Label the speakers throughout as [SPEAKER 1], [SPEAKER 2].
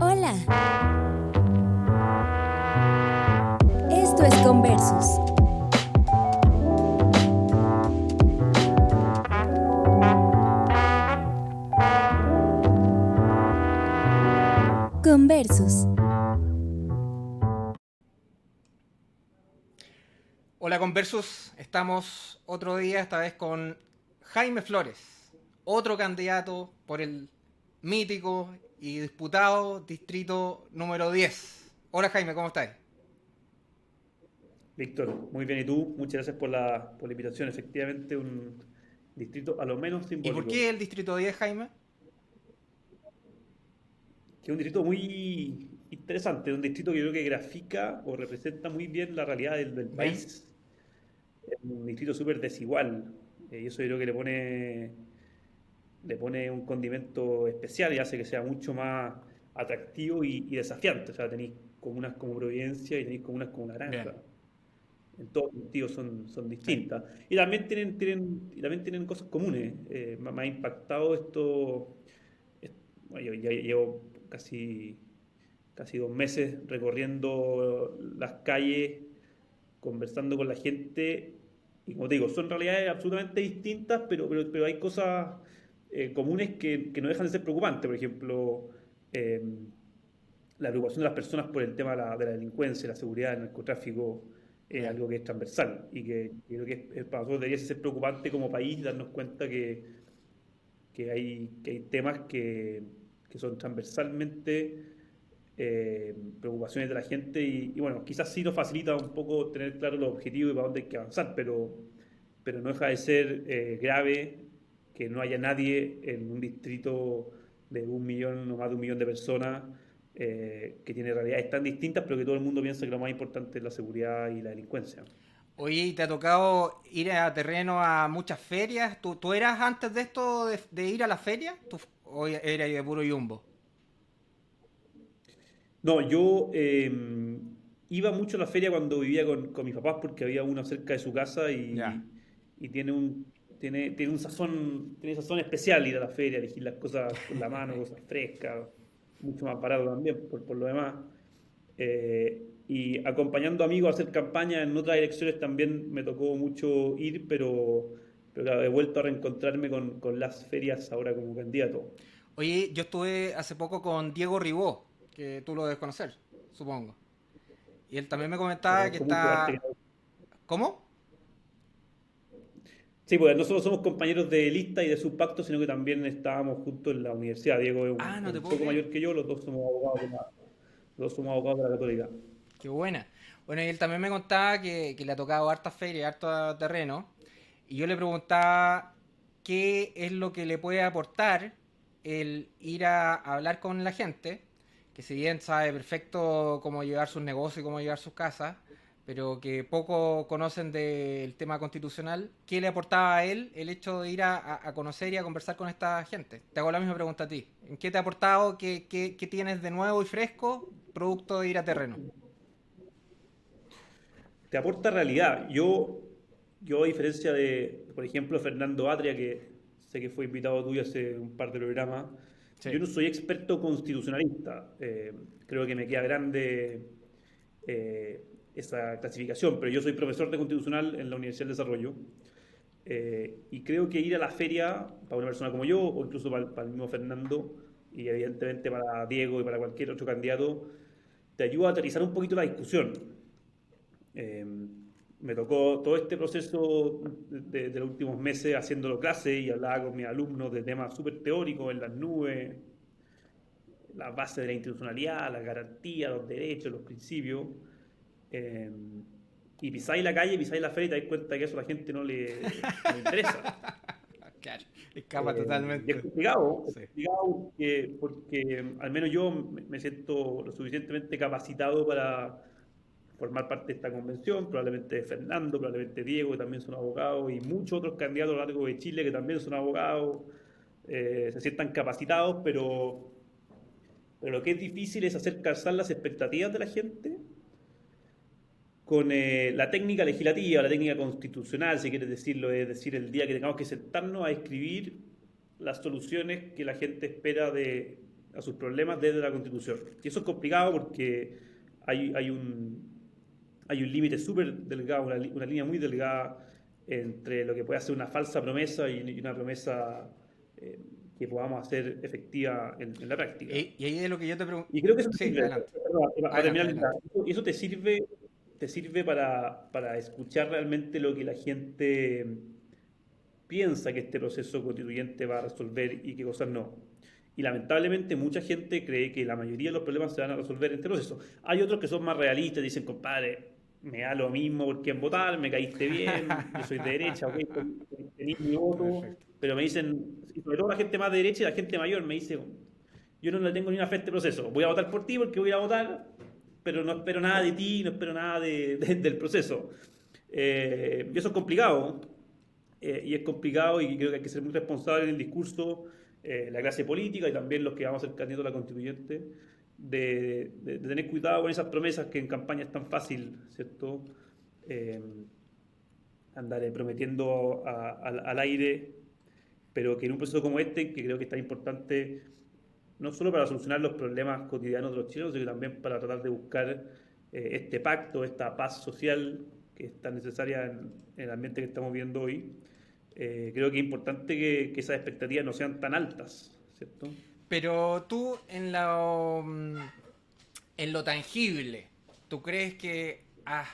[SPEAKER 1] Hola. Esto es Conversus. Conversus.
[SPEAKER 2] Hola Conversus, estamos otro día, esta vez con Jaime Flores, otro candidato por el mítico y disputado distrito número 10. Hola Jaime, ¿cómo estás?
[SPEAKER 3] Víctor, muy bien. ¿Y tú? Muchas gracias por la, por la invitación. Efectivamente, un distrito a lo menos simbólico.
[SPEAKER 2] ¿Y por qué el distrito 10, Jaime?
[SPEAKER 3] Que es un distrito muy interesante, un distrito que yo creo que grafica o representa muy bien la realidad del, del país. Es un distrito súper desigual. Eh, y eso yo creo que le pone, le pone un condimento especial y hace que sea mucho más atractivo y, y desafiante. O sea, tenéis comunas como Providencia y tenéis comunas como Naranja.
[SPEAKER 2] Bien.
[SPEAKER 3] En todos sentidos son, son distintas. Y también tienen, tienen, y también tienen cosas comunes. Eh, me, me ha impactado esto. bueno, yo ya llevo casi, casi dos meses recorriendo las calles, conversando con la gente. Y como te digo, son realidades absolutamente distintas, pero, pero, pero hay cosas eh, comunes que, que no dejan de ser preocupantes. Por ejemplo, eh, la preocupación de las personas por el tema de la, de la delincuencia, la seguridad, el narcotráfico, es
[SPEAKER 2] Bien.
[SPEAKER 3] algo que es transversal y que creo que es- es- para nosotros debería ser preocupante como país darnos cuenta que, que, hay, que hay temas que, que son transversalmente eh, preocupaciones de la gente y, y bueno, quizás sí nos facilita un poco tener claro los objetivos y para dónde hay que avanzar, pero, pero no deja de ser eh, grave que no haya nadie en un distrito de un millón o más de un millón de personas eh, que tiene realidades tan distintas, pero que todo el mundo piensa que lo más importante es la seguridad y la delincuencia.
[SPEAKER 2] Oye, ¿y ¿te ha tocado ir a terreno a muchas ferias? ¿Tú, tú eras antes de esto de, de ir a la feria? ¿Tú, ¿O eras de puro yumbo?
[SPEAKER 3] No, yo eh, iba mucho a la feria cuando vivía con, con mis papás porque había una cerca de su casa y tiene un tiene, tiene un sazón, tiene sazón especial ir a la feria, elegir las cosas con la mano, cosas frescas, mucho más barato también por, por lo demás. Eh, y acompañando amigos a hacer campaña en otras elecciones también me tocó mucho ir, pero, pero he vuelto a reencontrarme con, con las ferias ahora como candidato.
[SPEAKER 2] Oye, yo estuve hace poco con Diego Ribó, que tú lo debes conocer, supongo. Y él también me comentaba que está... ¿Cómo?
[SPEAKER 3] Sí, pues no solo somos compañeros de lista y de subpacto, sino que también estábamos juntos en la universidad. Diego es un,
[SPEAKER 2] Ah, no
[SPEAKER 3] un poco mayor que yo, los dos somos abogados de la, los dos somos abogados de la Católica.
[SPEAKER 2] Qué buena. Bueno, y él también me contaba que, que le ha tocado hartas ferias, harto terreno. Y yo le preguntaba qué es lo que le puede aportar el ir a hablar con la gente, que si bien sabe perfecto cómo llevar sus negocios y cómo llevar sus casas, pero que poco conocen del tema constitucional, ¿qué le aportaba a él el hecho de ir a, a- conocer y a conversar con esta gente? Te hago la misma pregunta a ti. ¿En qué te ha aportado? ¿Qué, qué- qué tienes de nuevo y fresco producto de ir a terreno?
[SPEAKER 3] Te aporta realidad. Yo, yo a diferencia de, por ejemplo, Fernando Atria, que sé que fue invitado tuyo hace un par de programas,
[SPEAKER 2] Sí.
[SPEAKER 3] yo no soy experto constitucionalista. Eh, creo que me queda grande eh, esa clasificación, pero yo soy profesor de constitucional en la Universidad del Desarrollo. Eh, y creo que ir a la feria, para una persona como yo, o incluso para, para el mismo Fernando, y evidentemente para Diego y para cualquier otro candidato, te ayuda a aterrizar un poquito la discusión. Eh, me tocó todo este proceso de, de los últimos meses haciéndolo clase y hablaba con mis alumnos de temas súper teóricos en las nubes, las bases de la institucionalidad, las garantías, los derechos, los principios. Eh, y pisáis la calle, pisáis la feria y te das cuenta que eso a la gente no le, no interesa.
[SPEAKER 2] Claro, escapa
[SPEAKER 3] Eh,
[SPEAKER 2] totalmente.
[SPEAKER 3] Es complicado, es
[SPEAKER 2] Sí.
[SPEAKER 3] complicado porque, porque al menos yo me me siento lo suficientemente capacitado para formar parte de esta convención, probablemente Fernando, probablemente Diego, que también son abogados, y muchos otros candidatos a lo largo de Chile que también son abogados, eh, se sientan capacitados, pero, pero lo que es difícil es hacer calzar las expectativas de la gente con eh, la técnica legislativa, la técnica constitucional, si quieres decirlo, es decir, el día que tengamos que sentarnos a escribir las soluciones que la gente espera de, a sus problemas desde la Constitución. Y eso es complicado porque hay, hay un, hay un límite súper delgado, una, una, línea muy delgada entre lo que puede ser una falsa promesa y, una promesa eh, que podamos hacer efectiva en, la práctica.
[SPEAKER 2] Y, ahí es lo que yo te pregunto.
[SPEAKER 3] Y creo que eso, sirve, eso te sirve, te sirve para, para escuchar realmente lo que la gente piensa que este proceso constituyente va a resolver y qué cosas no. Y lamentablemente mucha gente cree que la mayoría de los problemas se van a resolver en este proceso. Hay otros que son más realistas, dicen, compadre, me da lo mismo por quién votar, me caíste bien, yo soy de derecha, ok, tenéis mi voto, pero me dicen, sobre todo la gente más de derecha y la gente mayor me dice, yo no le tengo ni una fe a este proceso, voy a votar por ti porque voy a votar, pero no espero nada de ti, no espero nada del proceso. Eh, y eso es complicado, eh, y es complicado y creo que hay que ser muy responsable en el discurso, eh, la clase política y también los que vamos a ser a la constituyente, de, tener cuidado con esas promesas que en campaña es tan fácil, ¿cierto? Andar prometiendo al aire, pero que en un proceso como este, que creo que es tan importante, no solo para solucionar los problemas cotidianos de los chilenos, sino también para tratar de buscar este pacto, esta paz social que es tan necesaria en, el ambiente que estamos viendo hoy, eh, creo que es importante que, esas expectativas no sean tan altas, ¿cierto?
[SPEAKER 2] Pero tú en lo, mm, en lo tangible, ¿tú crees que has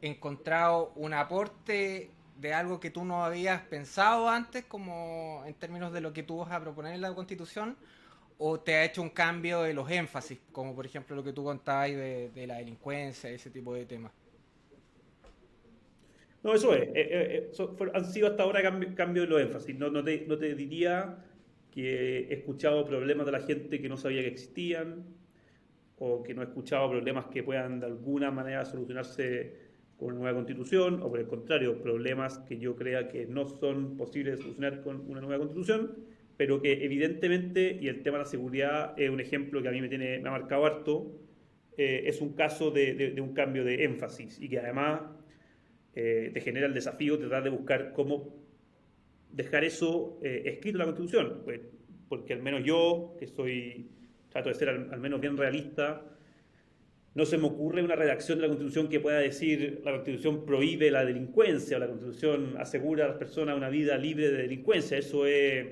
[SPEAKER 2] encontrado un aporte de algo que tú no habías pensado antes, como en términos de lo que tú vas a proponer en la Constitución? ¿O te ha hecho un cambio de los énfasis, como por ejemplo lo que tú contabas de, de la delincuencia, ese tipo de temas?
[SPEAKER 3] No, eso es. Eh, eh, eh, han sido hasta ahora cambios cambio de los énfasis. No, te, no te diría que he escuchado problemas de la gente que no sabía que existían o que no he escuchado problemas que puedan de alguna manera solucionarse con una nueva constitución o por el contrario, problemas que yo crea que no son posibles de solucionar con una nueva constitución, pero que evidentemente, y el tema de la seguridad es un ejemplo que a mí me, tiene, me ha marcado harto, es un caso de, de un cambio de énfasis y que además eh, te genera el desafío de tratar de buscar cómo dejar eso eh, escrito en la Constitución. Pues, porque al menos yo, que soy, trato de ser al, menos bien realista, no se me ocurre una redacción de la Constitución que pueda decir la Constitución prohíbe la delincuencia o la Constitución asegura a las personas una vida libre de delincuencia. Eso es,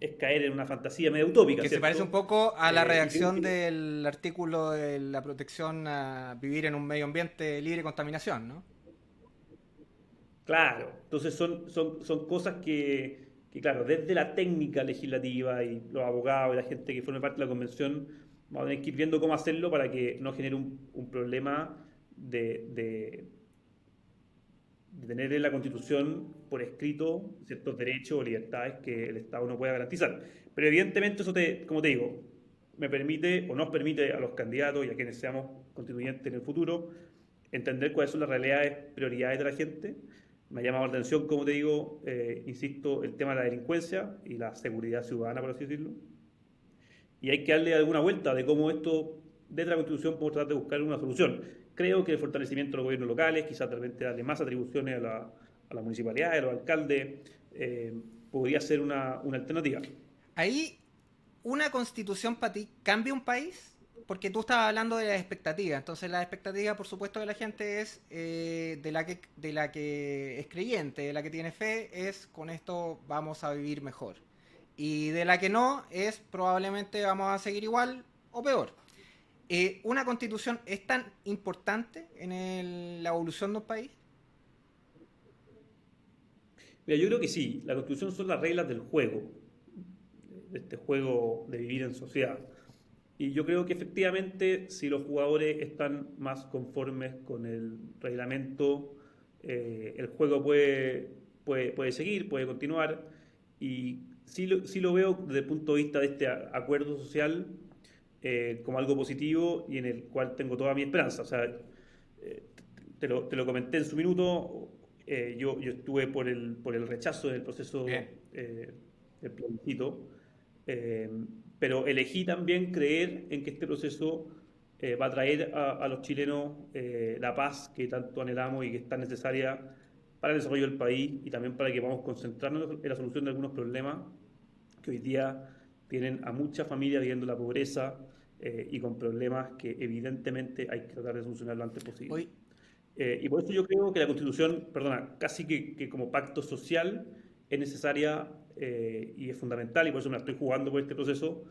[SPEAKER 3] es caer en una fantasía medio utópica.
[SPEAKER 2] Que se parece un poco a la eh, redacción del artículo de la protección a vivir en un medio ambiente libre de contaminación, ¿no?
[SPEAKER 3] Claro, entonces son, son, son cosas que, que, claro, desde la técnica legislativa y los abogados y la gente que forma parte de la convención, vamos a tener que ir viendo cómo hacerlo para que no genere un, un problema de, de, tener en la Constitución por escrito ciertos derechos o libertades que el Estado no pueda garantizar. Pero evidentemente eso, te, como te digo, me permite o nos permite a los candidatos y a quienes seamos constituyentes en el futuro entender cuáles son las realidades, prioridades de la gente me ha llamado la atención, como te digo, eh, insisto, el tema de la delincuencia y la seguridad ciudadana, por así decirlo. Y hay que darle alguna vuelta de cómo esto, desde la Constitución, podemos tratar de buscar una solución. Creo que el fortalecimiento de los gobiernos locales, quizás de repente darle más atribuciones a la, a la municipalidad, a los alcaldes, eh, podría ser una, una alternativa.
[SPEAKER 2] Ahí, ¿una constitución para ti cambia un país? porque tú estabas hablando de las expectativas. Entonces, la expectativa, por supuesto, de la gente es eh, de, la que, de la que es creyente, de la que tiene fe, es con esto vamos a vivir mejor. Y de la que no, es probablemente vamos a seguir igual o peor. Eh, ¿Una constitución es tan importante en la evolución de un país?
[SPEAKER 3] Mira, yo creo que sí. La constitución son las reglas del juego, de este juego de vivir en sociedad. Y yo creo que efectivamente, si los jugadores están más conformes con el reglamento, eh, el juego puede, puede, puede, seguir, puede continuar. Y sí lo, sí lo veo desde el punto de vista de este acuerdo social eh, como algo positivo y en el cual tengo toda mi esperanza. O sea, eh, te, lo, te, lo, comenté en su minuto, yo, yo estuve por el, por el rechazo del proceso del plebiscito pero elegí también creer en que este proceso eh, va a traer a, los chilenos eh, la paz que tanto anhelamos y que es tan necesaria para el desarrollo del país y también para que podamos concentrarnos en la solución de algunos problemas que hoy día tienen a muchas familias viviendo la pobreza eh, y con problemas que evidentemente hay que tratar de solucionar lo antes posible. Eh, y por eso yo creo que la Constitución, perdona, casi que, como pacto social es necesaria eh, y es fundamental, y por eso me la estoy jugando por este proceso.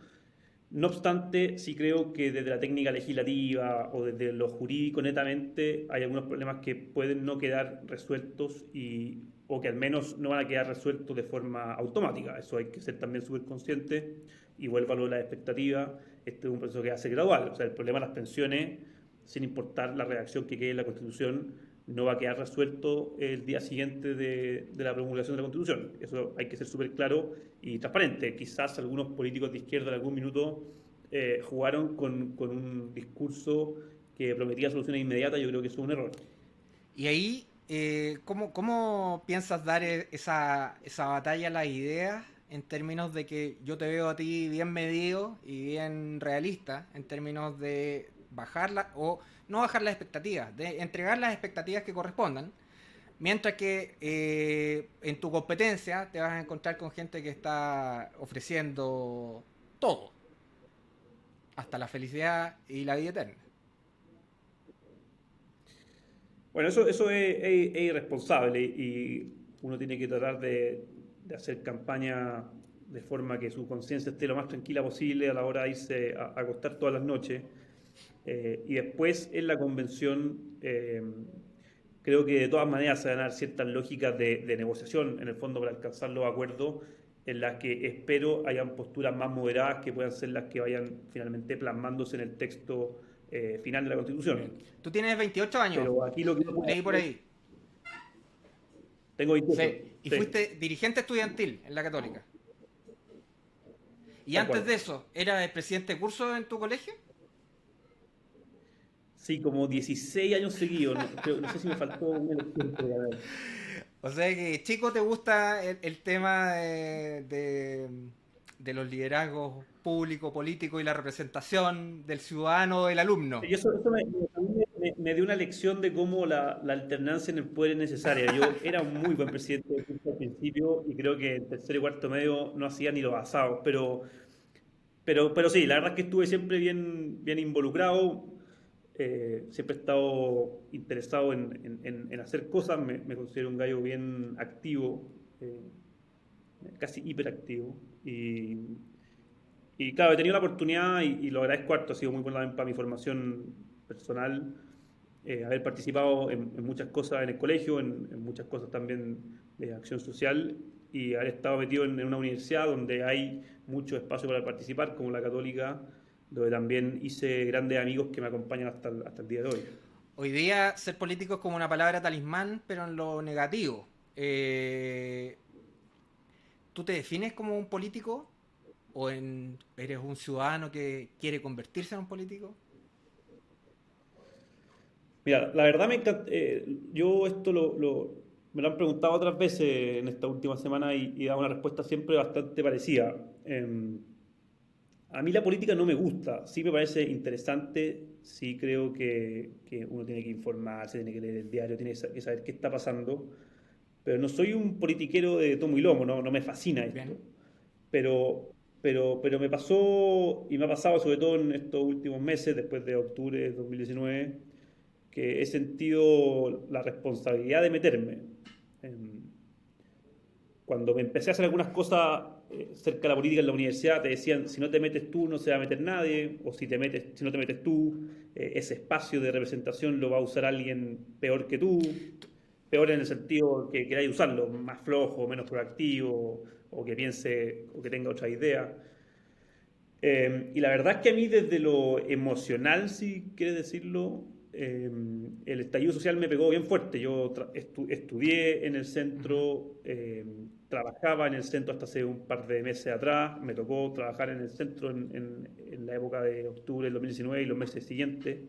[SPEAKER 3] No obstante, sí creo que desde la técnica legislativa o desde lo jurídico netamente hay algunos problemas que pueden no quedar resueltos y, o que al menos no van a quedar resueltos de forma automática. Eso hay que ser también súper consciente y vuelvo a lo de la expectativa. Este es un proceso que hace gradual. O sea, el problema de las pensiones sin importar la redacción que quede en la Constitución, no va a quedar resuelto el día siguiente de, la promulgación de la Constitución. Eso hay que ser súper claro y transparente. Quizás algunos políticos de izquierda en algún minuto eh, jugaron con, un discurso que prometía soluciones inmediatas. Yo creo que eso es un error.
[SPEAKER 2] Y ahí, eh, ¿cómo, piensas dar e, esa, esa batalla a las ideas en términos de que yo te veo a ti bien medido y bien realista en términos de bajarla o no bajar las expectativas, de entregar las expectativas que correspondan. Mientras que eh, en tu competencia te vas a encontrar con gente que está ofreciendo todo, hasta la felicidad y la vida eterna.
[SPEAKER 3] Bueno, eso, eso es, irresponsable y uno tiene que tratar de, hacer campaña de forma que su conciencia esté lo más tranquila posible a la hora de irse a acostar todas las noches eh, y después en la convención eh, creo que de todas maneras se van a dar ciertas lógicas de, negociación en el fondo para alcanzar los acuerdos en las que espero hayan posturas más moderadas que puedan ser las que vayan finalmente plasmándose en el texto eh, final de la Constitución.
[SPEAKER 2] Tú tienes 28 años. Pero aquí lo que leí por ahí.
[SPEAKER 3] Tengo 28.
[SPEAKER 2] Sí. Y fuiste dirigente estudiantil en la Católica. ¿Y antes de eso, eras presidente de curso en tu colegio?
[SPEAKER 3] Sí, como 16 años seguidos. No, sé si me faltó un tiempo.
[SPEAKER 2] O sea que, chico, ¿te gusta el, tema de, los liderazgos público, político y la representación del ciudadano, del alumno?
[SPEAKER 3] Eso, me, dio una lección de cómo la, alternancia en el poder es necesaria. Yo era un muy buen presidente al principio y creo que en tercer y cuarto medio no hacía ni los asados, pero, pero, pero sí, la verdad es que estuve siempre bien, bien involucrado eh, siempre he estado interesado en, hacer cosas, me, considero un gallo bien activo, eh, casi hiperactivo. Y, y claro, he tenido la oportunidad y, lo agradezco harto, ha sido muy bueno para mi formación personal, eh, haber participado en, muchas cosas en el colegio, en, muchas cosas también de acción social y haber estado metido en, una universidad donde hay mucho espacio para participar, como la católica donde también hice grandes amigos que me acompañan hasta el, hasta el día de hoy.
[SPEAKER 2] Hoy día ser político es como una palabra talismán, pero en lo negativo. Eh, ¿Tú te defines como un político o eres un ciudadano que quiere convertirse en un político?
[SPEAKER 3] Mira, la verdad me encanta. Eh, yo esto lo, me lo han preguntado otras veces en esta última semana y, y dado una respuesta siempre bastante parecida. Em, a mí la política no me gusta, sí me parece interesante, sí creo que, uno tiene que informarse, tiene que leer el diario, tiene que saber qué está pasando, pero no soy un politiquero de tomo y lomo, no, no me fascina esto. Pero, pero, pero me pasó, y me ha pasado sobre todo en estos últimos meses, después de octubre de 2019, que he sentido la responsabilidad de meterme. Cuando me empecé a hacer algunas cosas eh, cerca de la política en la universidad te decían, si no te metes tú no se va a meter nadie, o si, te metes, si no te metes tú, eh, ese espacio de representación lo va a usar alguien peor que tú, peor en el sentido que queráis usarlo, más flojo, menos proactivo, o que piense o que tenga otra idea. Eh, y la verdad es que a mí desde lo emocional, si quieres decirlo, el estallido social me pegó bien fuerte. Yo estudié en el centro, trabajaba en el centro hasta hace un par de meses atrás, me tocó trabajar en el centro en, la época de octubre del 2019 y los meses siguientes.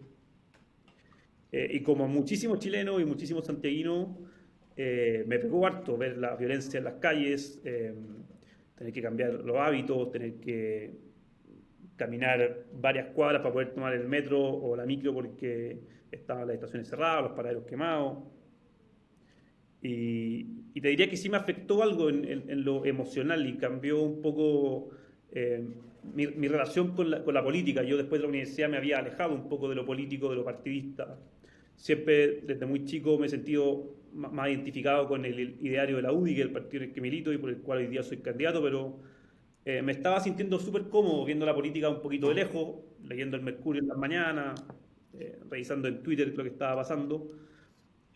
[SPEAKER 3] Eh, y como muchísimos chilenos y muchísimos santiaguinos, eh, me pegó harto ver la violencia en las calles, eh, tener que cambiar los hábitos, tener que caminar varias cuadras para poder tomar el metro o la micro porque estaban las estaciones cerradas, los paraderos quemados. Y, te diría que sí me afectó algo en, lo emocional y cambió un poco eh, mi, relación con la, con la, política. Yo después de la universidad me había alejado un poco de lo político, de lo partidista. Siempre desde muy chico me he sentido más identificado con el ideario de la UDI, que es el partido en el que milito y por el cual hoy día soy candidato, pero eh, me estaba sintiendo súper cómodo viendo la política un poquito de lejos, leyendo el Mercurio en las mañanas, eh, revisando en Twitter lo que estaba pasando.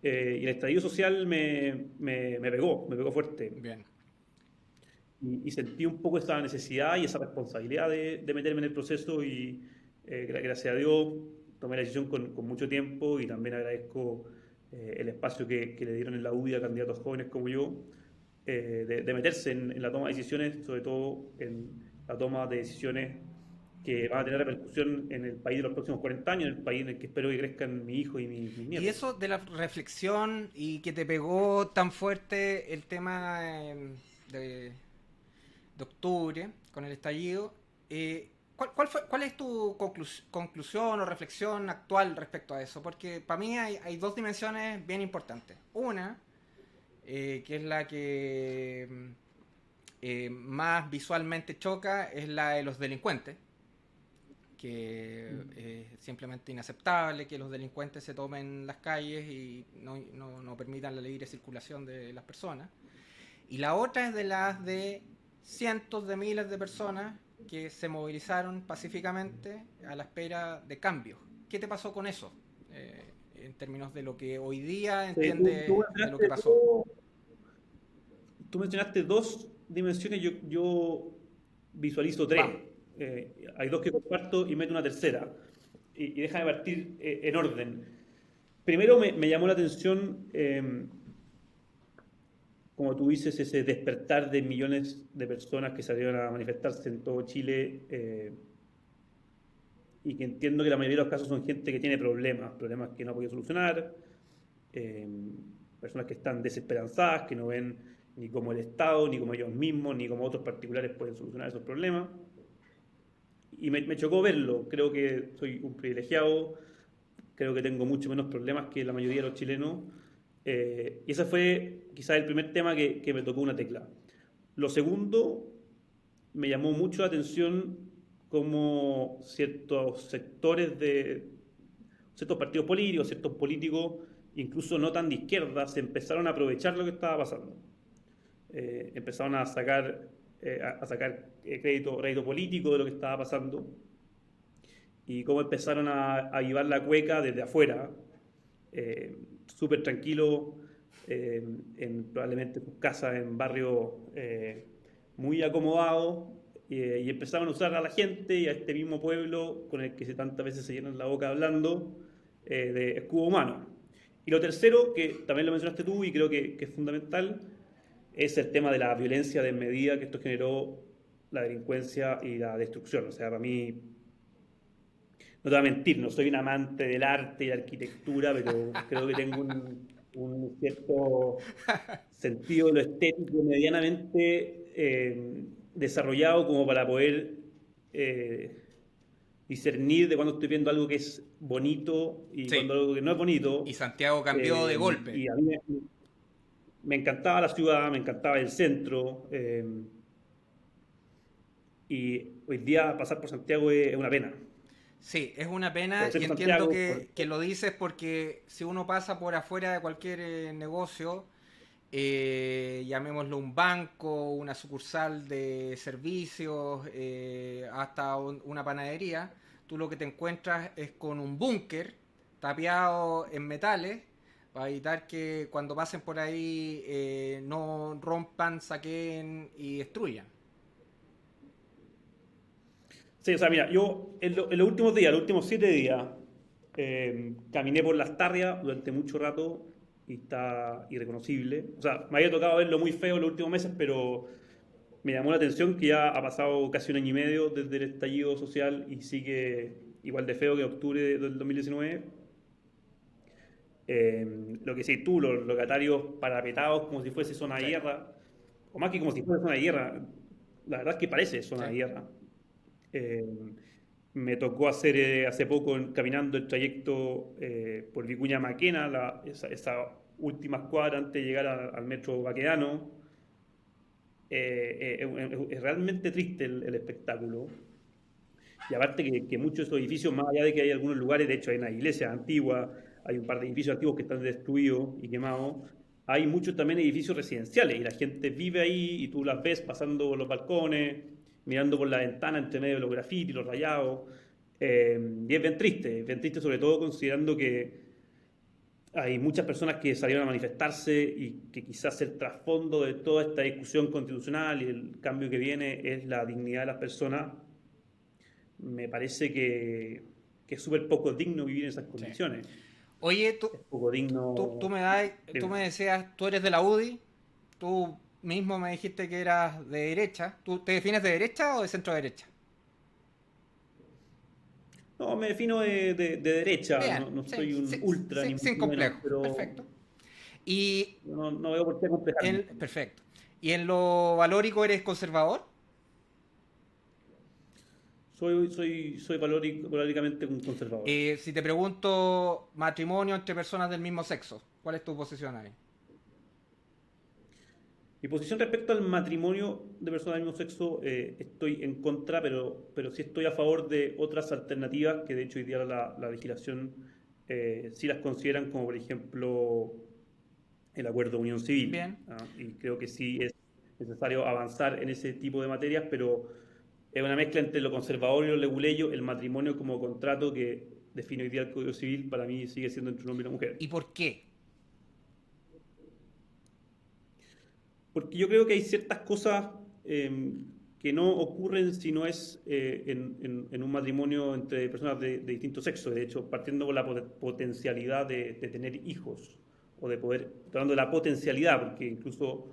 [SPEAKER 3] Eh, y el estallido social me, me, me, pegó, me pegó fuerte.
[SPEAKER 2] Bien.
[SPEAKER 3] Y, sentí un poco esa necesidad y esa responsabilidad de, de meterme en el proceso y gracias a Dios tomé la decisión con, con mucho tiempo y también agradezco el espacio que, que, le dieron en la UDI a candidatos jóvenes como yo eh, de, meterse en, la toma de decisiones, sobre todo en la toma de decisiones que van a tener repercusión en el país de los próximos 40 años, en el país en el que espero que crezcan mi hijo y mi, mi nieto.
[SPEAKER 2] Y eso de la reflexión y que te pegó tan fuerte el tema em, de, octubre con el estallido, eh, ¿cuál, cuál, fue, ¿cuál, es tu conclusión o reflexión actual respecto a eso? Porque para mí hay, dos dimensiones bien importantes. Una, eh, que es la que mm, eh, más visualmente choca, es la de los delincuentes, que mm. es simplemente inaceptable que los delincuentes se tomen las calles y no, no, permitan la libre circulación de las personas. Y la otra es de las de cientos de miles de personas que se movilizaron pacíficamente a la espera de cambios. ¿Qué te pasó con eso? Eh, en términos de lo que hoy día entiende de lo que pasó
[SPEAKER 3] tú mencionaste dos dimensiones, yo, yo visualizo tres. Eh, hay dos que comparto y meto una tercera. Y, y déjame partir eh, en orden. Primero me, llamó la atención, em, como tú dices, ese despertar de millones de personas que salieron a manifestarse en todo Chile eh, y que entiendo que la mayoría de los casos son gente que tiene problemas, problemas que no ha podido solucionar, em, personas que están desesperanzadas, que no ven ni como el Estado, ni como ellos mismos, ni como otros particulares pueden solucionar esos problemas. Y me, chocó verlo, creo que soy un privilegiado, creo que tengo mucho menos problemas que la mayoría de los chilenos. Eh, y ese fue quizás el primer tema que, que me tocó una tecla. Lo segundo, me llamó mucho la atención cómo ciertos sectores de ciertos partidos políticos, ciertos políticos, incluso no tan de izquierda, se empezaron a aprovechar lo que estaba pasando. Eh, empezaron a sacar, eh, a, sacar eh, crédito, crédito político de lo que estaba pasando y cómo empezaron a, llevar la cueca desde afuera, súper tranquilo, en probablemente sus casas en barrios muy acomodados, y empezaron a usar a la gente y a este mismo pueblo con el que se tantas veces se llenan la boca hablando de escudo humano. Y lo tercero, que también lo mencionaste tú y creo que, que es fundamental, es el tema de la violencia de medida que esto generó la delincuencia y la destrucción. O sea, para mí, no te voy a mentir, no soy un amante del arte y la arquitectura, pero creo que tengo un, cierto sentido de lo estético medianamente eh, desarrollado como para poder eh, discernir de cuando estoy viendo algo que es bonito y cuando algo que no es bonito.
[SPEAKER 2] Y Santiago cambió de eh, golpe.
[SPEAKER 3] Y a mí me encantaba la ciudad, me encantaba el centro. Eh, y hoy día pasar por Santiago es, una pena.
[SPEAKER 2] Sí, es una pena y entiendo que, lo dices porque si uno pasa por afuera de cualquier eh, negocio, eh, llamémoslo un banco, una sucursal de servicios, hasta una panadería, tú lo que te encuentras es con un búnker tapiado en metales para evitar que cuando pasen por ahí eh, no rompan, saquen y destruyan.
[SPEAKER 3] Sí, o sea, mira, yo en, los últimos días, los últimos siete días, eh, caminé por las tarrias durante mucho rato y está irreconocible. O sea, me había tocado verlo muy feo en los últimos meses, pero me llamó la atención que ya ha pasado casi un año y medio desde el estallido social y sigue igual de feo que octubre del 2019 eh, lo que sí tú, los locatarios parapetados como si fuese zona de guerra, o más que como si fuese zona de guerra, la verdad es que parece zona de guerra. Eh, me tocó hacer eh, hace poco caminando el trayecto por Vicuña Maquena, esa, últimas cuadras antes de llegar al metro Baqueano. Eh, eh, es, realmente triste el, espectáculo. Y aparte que, muchos de estos edificios, más allá de que hay algunos lugares, de hecho hay una iglesia antigua, hay un par de edificios antiguos que están destruidos y quemados, hay muchos también edificios residenciales y la gente vive ahí y tú las ves pasando por los balcones, mirando por la ventana entre medio de los grafitis, los rayados. Eh, y es bien triste, es bien triste sobre todo considerando que hay muchas personas que salieron a manifestarse y que quizás el trasfondo de toda esta discusión constitucional y el cambio que viene es la dignidad de las personas. Me parece que, es súper poco digno vivir en esas condiciones.
[SPEAKER 2] Oye, tú, me das, tú me decías, tú eres de la UDI, tú mismo me dijiste que eras de derecha. ¿Tú te defines de derecha o de centro derecha?
[SPEAKER 3] No, me defino de, derecha, no, soy un ultra
[SPEAKER 2] ni Sin complejo, perfecto. Y
[SPEAKER 3] no, veo por qué complejarme.
[SPEAKER 2] perfecto. ¿Y en lo valórico eres conservador?
[SPEAKER 3] Soy, soy, soy valóricamente un conservador.
[SPEAKER 2] Eh, si te pregunto matrimonio entre personas del mismo sexo, ¿cuál es tu posición ahí?
[SPEAKER 3] Mi posición respecto al matrimonio de personas del mismo sexo, eh, estoy en contra, pero, pero sí estoy a favor de otras alternativas que de hecho hoy día la, legislación eh, sí las consideran, como por ejemplo el acuerdo de unión civil.
[SPEAKER 2] Bien.
[SPEAKER 3] ¿ah? Y creo que sí es necesario avanzar en ese tipo de materias, pero es una mezcla entre lo conservador y lo leguleyo, el matrimonio como contrato que define hoy día el Código Civil, para mí sigue siendo entre un hombre y una mujer.
[SPEAKER 2] ¿Y por qué?
[SPEAKER 3] porque yo creo que hay ciertas cosas em, que no ocurren si no es eh, en, un matrimonio entre personas de, distinto sexo. De hecho, partiendo con la potencialidad de, tener hijos, o de poder, hablando de la potencialidad, porque incluso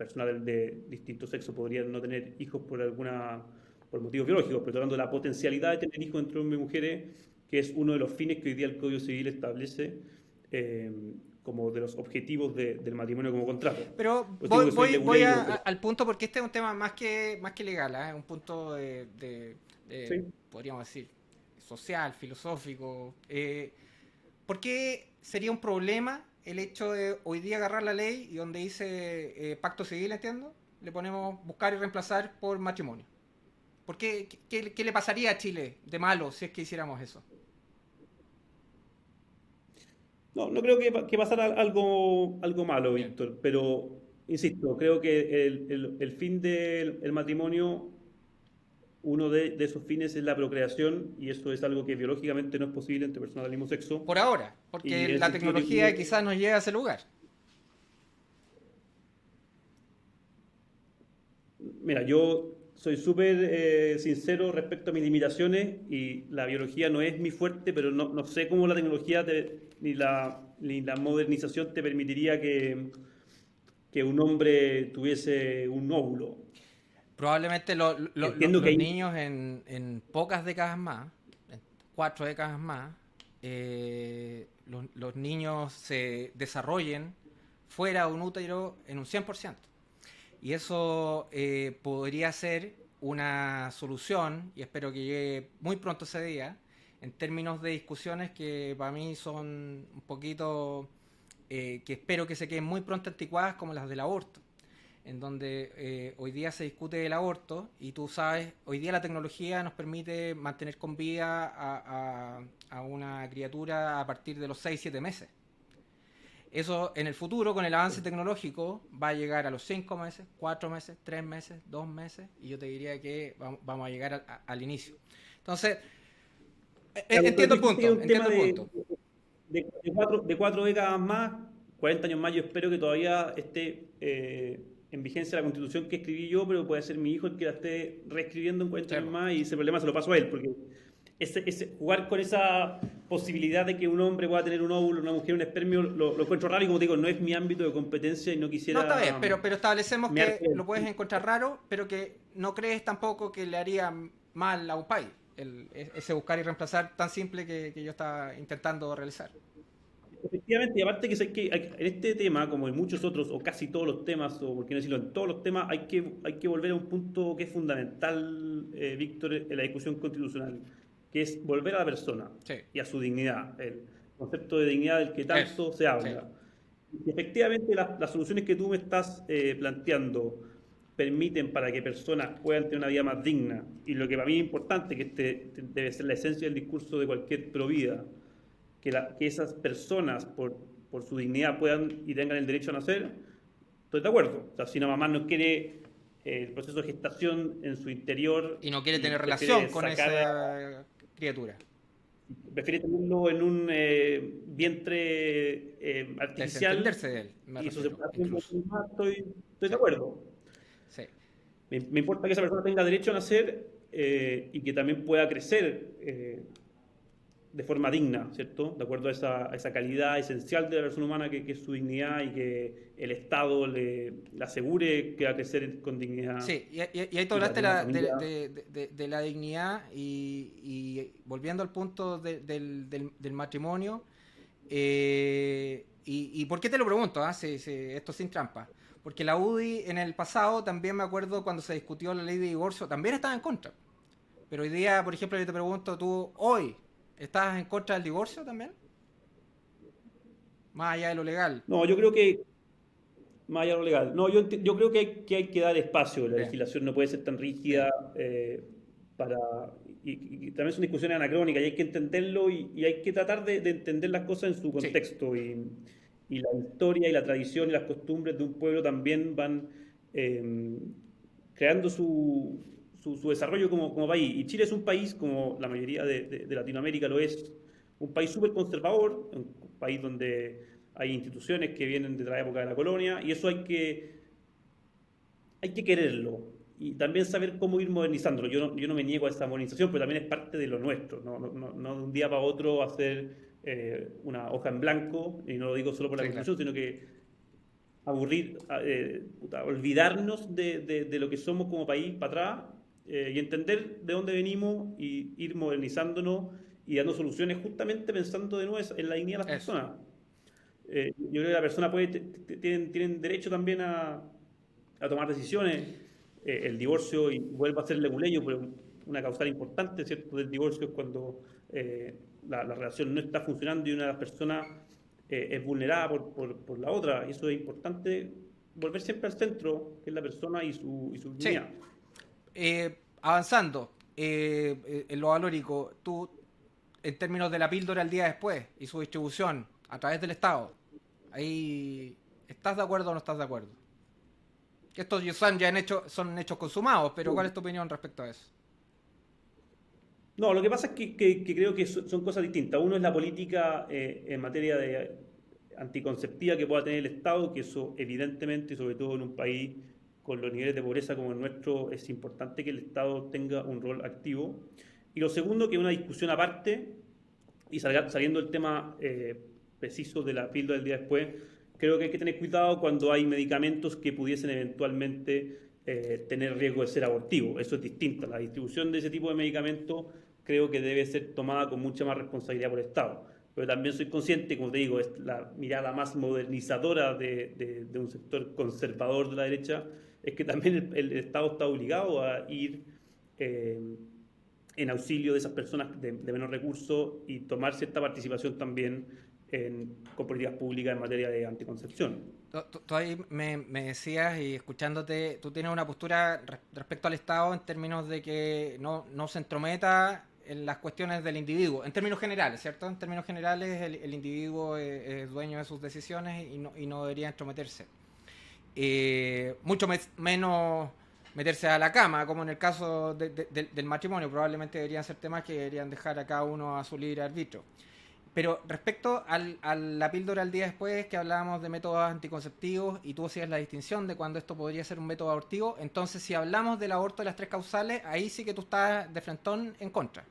[SPEAKER 3] personas de, distinto sexo podrían no tener hijos por alguna por motivos biológicos, pero hablando de la potencialidad de tener hijos entre hombres y mujeres, que es uno de los fines que hoy día el Código Civil establece. Em, como de los objetivos del matrimonio como contrato.
[SPEAKER 2] Pero voy, al punto porque este es un tema más que, más que legal, ¿eh? un punto de, podríamos decir, social, filosófico. Eh, ¿Por qué sería un problema el hecho de hoy día agarrar la ley y donde dice eh, pacto civil, entiendo, le ponemos buscar y reemplazar por matrimonio? ¿Por qué, qué, qué le pasaría a Chile de malo si es que hiciéramos eso?
[SPEAKER 3] No, no creo que, que pasara algo, algo malo, Víctor, pero insisto, creo que el, fin del matrimonio, uno de, esos fines es la procreación y eso es algo que biológicamente no es posible entre personas del mismo sexo.
[SPEAKER 2] Por ahora, porque la tecnología quizás nos llegue a ese lugar.
[SPEAKER 3] Mira, yo soy súper eh, sincero respecto a mis limitaciones y la biología no es mi fuerte, pero no, no sé cómo la tecnología ni, la, ni la modernización te permitiría que, que un hombre tuviese un óvulo.
[SPEAKER 2] Probablemente los niños en, en, pocas décadas más, en cuatro décadas más, eh, los, los niños se desarrollen fuera de un útero en un 100%. Y eso eh, podría ser una solución, y espero que llegue muy pronto ese día, en términos de discusiones que para mí son un poquito, eh, que espero que se queden muy pronto anticuadas como las del aborto, en donde eh, hoy día se discute el aborto y tú sabes, hoy día la tecnología nos permite mantener con vida a, a una criatura a partir de los 6-7 meses. Eso en el futuro, con el avance tecnológico, va a llegar a los 5 meses, 4 meses, 3 meses, 2 meses, y yo te diría que vamos a llegar al inicio. Entonces, eh, entiendo el punto. Entiendo el punto.
[SPEAKER 3] De, cuatro, de, cuatro, décadas más, 40 años más, yo espero que todavía esté eh, en vigencia la constitución que escribí yo, pero puede ser mi hijo el que la esté reescribiendo en 40 años más y ese problema se lo paso a él, porque ese, jugar con esa posibilidad de que un hombre pueda tener un óvulo, una mujer un espermio, lo, encuentro raro y como digo, no es mi ámbito de competencia y no quisiera...
[SPEAKER 2] No, está bien, pero, pero establecemos que lo puedes encontrar raro, pero que no crees tampoco que le haría mal a un país ese buscar y reemplazar tan simple que, yo estaba intentando realizar.
[SPEAKER 3] Efectivamente, y aparte que, que en este tema, como en muchos otros, o casi todos los temas, o por qué no decirlo, en todos los temas, hay que, hay que volver a un punto que es fundamental, eh, Víctor, en la discusión constitucional que es volver a la persona y a su dignidad, el concepto de dignidad del que tanto se habla. efectivamente las, soluciones que tú me estás eh, planteando permiten para que personas puedan tener una vida más digna, y lo que para mí es importante, que este debe ser la esencia del discurso de cualquier provida, que, que esas personas, por, por su dignidad, puedan y tengan el derecho a nacer, estoy de acuerdo. O sea, si una mamá no quiere eh, el proceso de gestación en su interior...
[SPEAKER 2] Y no quiere tener relación con esa criatura
[SPEAKER 3] prefiere tenerlo en un eh, vientre eh, artificial.
[SPEAKER 2] De él,
[SPEAKER 3] y eso se puede estoy, estoy de acuerdo. Sí. Me, importa que esa persona tenga derecho a nacer eh, y que también pueda crecer de forma digna, ¿cierto? De acuerdo a esa, calidad esencial de la persona humana que, es su dignidad y que el Estado le, asegure que va a crecer con dignidad.
[SPEAKER 2] Sí, y, ahí tú hablaste de, la dignidad y, volviendo al punto del, matrimonio, eh, y, por qué te lo pregunto? Ah? esto sin trampa. Porque la UDI en el pasado, también me acuerdo cuando se discutió la ley de divorcio, también estaba en contra. Pero hoy día, por ejemplo, yo te pregunto, tú hoy, ¿Estás en contra del divorcio también? Más allá de lo legal.
[SPEAKER 3] No, yo creo que. Más allá de lo legal. No, yo, yo creo que hay, que hay que dar espacio. La legislación no puede ser tan rígida eh, para. Y, también son discusiones anacrónicas y hay que entenderlo y, hay que tratar de, entender las cosas en su contexto. Y, la historia y la tradición y las costumbres de un pueblo también van eh, creando su, su, desarrollo como, como, país. Y Chile es un país, como la mayoría de, Latinoamérica lo es, un país súper conservador, un país donde hay instituciones que vienen de la época de la colonia, y eso hay que, hay que quererlo. Y también saber cómo ir modernizándolo. Yo no, yo no me niego a esa modernización, pero también es parte de lo nuestro. No, no, no de un día para otro hacer eh, una hoja en blanco, y no lo digo solo por la Constitución, sino que aburrir, eh, olvidarnos de, de, de, lo que somos como país para atrás eh, y entender de dónde venimos y ir modernizándonos y dando soluciones justamente pensando de nuevo en la dignidad de las personas. Eh, yo creo que la persona puede, tienen, tienen derecho también a, a tomar decisiones. Eh, el divorcio, y vuelvo a ser leguleyo, pero una causal importante ¿cierto? del divorcio es cuando la, la, relación no está funcionando y una de las personas es vulnerada por, por, por, la otra. Y eso es importante volver siempre al centro, que es la persona y su, y su dignidad.
[SPEAKER 2] Eh, avanzando eh, eh, en lo valórico, tú, en términos de la píldora el día después y su distribución a través del Estado, ahí ¿estás de acuerdo o no estás de acuerdo? Estos ya han hecho, son hechos consumados, pero ¿cuál es tu opinión respecto a eso?
[SPEAKER 3] No, lo que pasa es que, creo que son cosas distintas. Uno es la política en materia de anticonceptiva que pueda tener el Estado, que eso evidentemente, sobre todo en un país con los niveles de pobreza como el nuestro, es importante que el Estado tenga un rol activo. Y lo segundo, que una discusión aparte, y saliendo el tema eh, preciso de la píldora del día después, creo que hay que tener cuidado cuando hay medicamentos que pudiesen eventualmente eh, tener riesgo de ser abortivos. Eso es distinto. La distribución de ese tipo de medicamentos creo que debe ser tomada con mucha más responsabilidad por el Estado. Pero también soy consciente, como te digo, es la mirada más modernizadora de, de un sector conservador de la derecha, es que también el, Estado está obligado a ir eh, en auxilio de esas personas de, menor recurso y tomar cierta participación también en, con políticas públicas en materia de anticoncepción.
[SPEAKER 2] Tú, ahí me, decías y escuchándote, tú tienes una postura respecto al Estado en términos de que no, no se entrometa en las cuestiones del individuo, en términos generales, ¿cierto? En términos generales el, individuo es, dueño de sus decisiones y no, y no debería entrometerse. Eh, mucho menos meterse a la cama, como en el caso del matrimonio. Probablemente deberían ser temas que deberían dejar a cada uno a su libre arbitrio. Pero respecto a la píldora al día después, que hablábamos de métodos anticonceptivos y tú hacías la distinción de cuando esto podría ser un método abortivo, entonces si hablamos del aborto de las tres causales, ahí sí que tú estás de frentón en contra.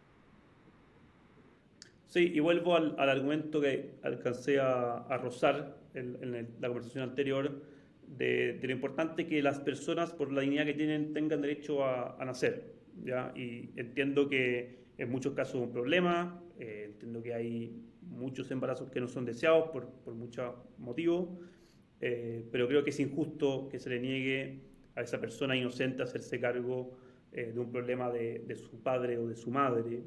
[SPEAKER 3] Sí, y vuelvo al, argumento que alcancé a, rozar en la conversación anterior de, lo importante que las personas, por la dignidad que tienen, tengan derecho a, nacer. ¿ya? Y entiendo que en muchos casos es un problema, eh, entiendo que hay muchos embarazos que no son deseados por, por muchos motivos, eh, pero creo que es injusto que se le niegue a esa persona inocente hacerse cargo eh, de un problema de, de, su padre o de su madre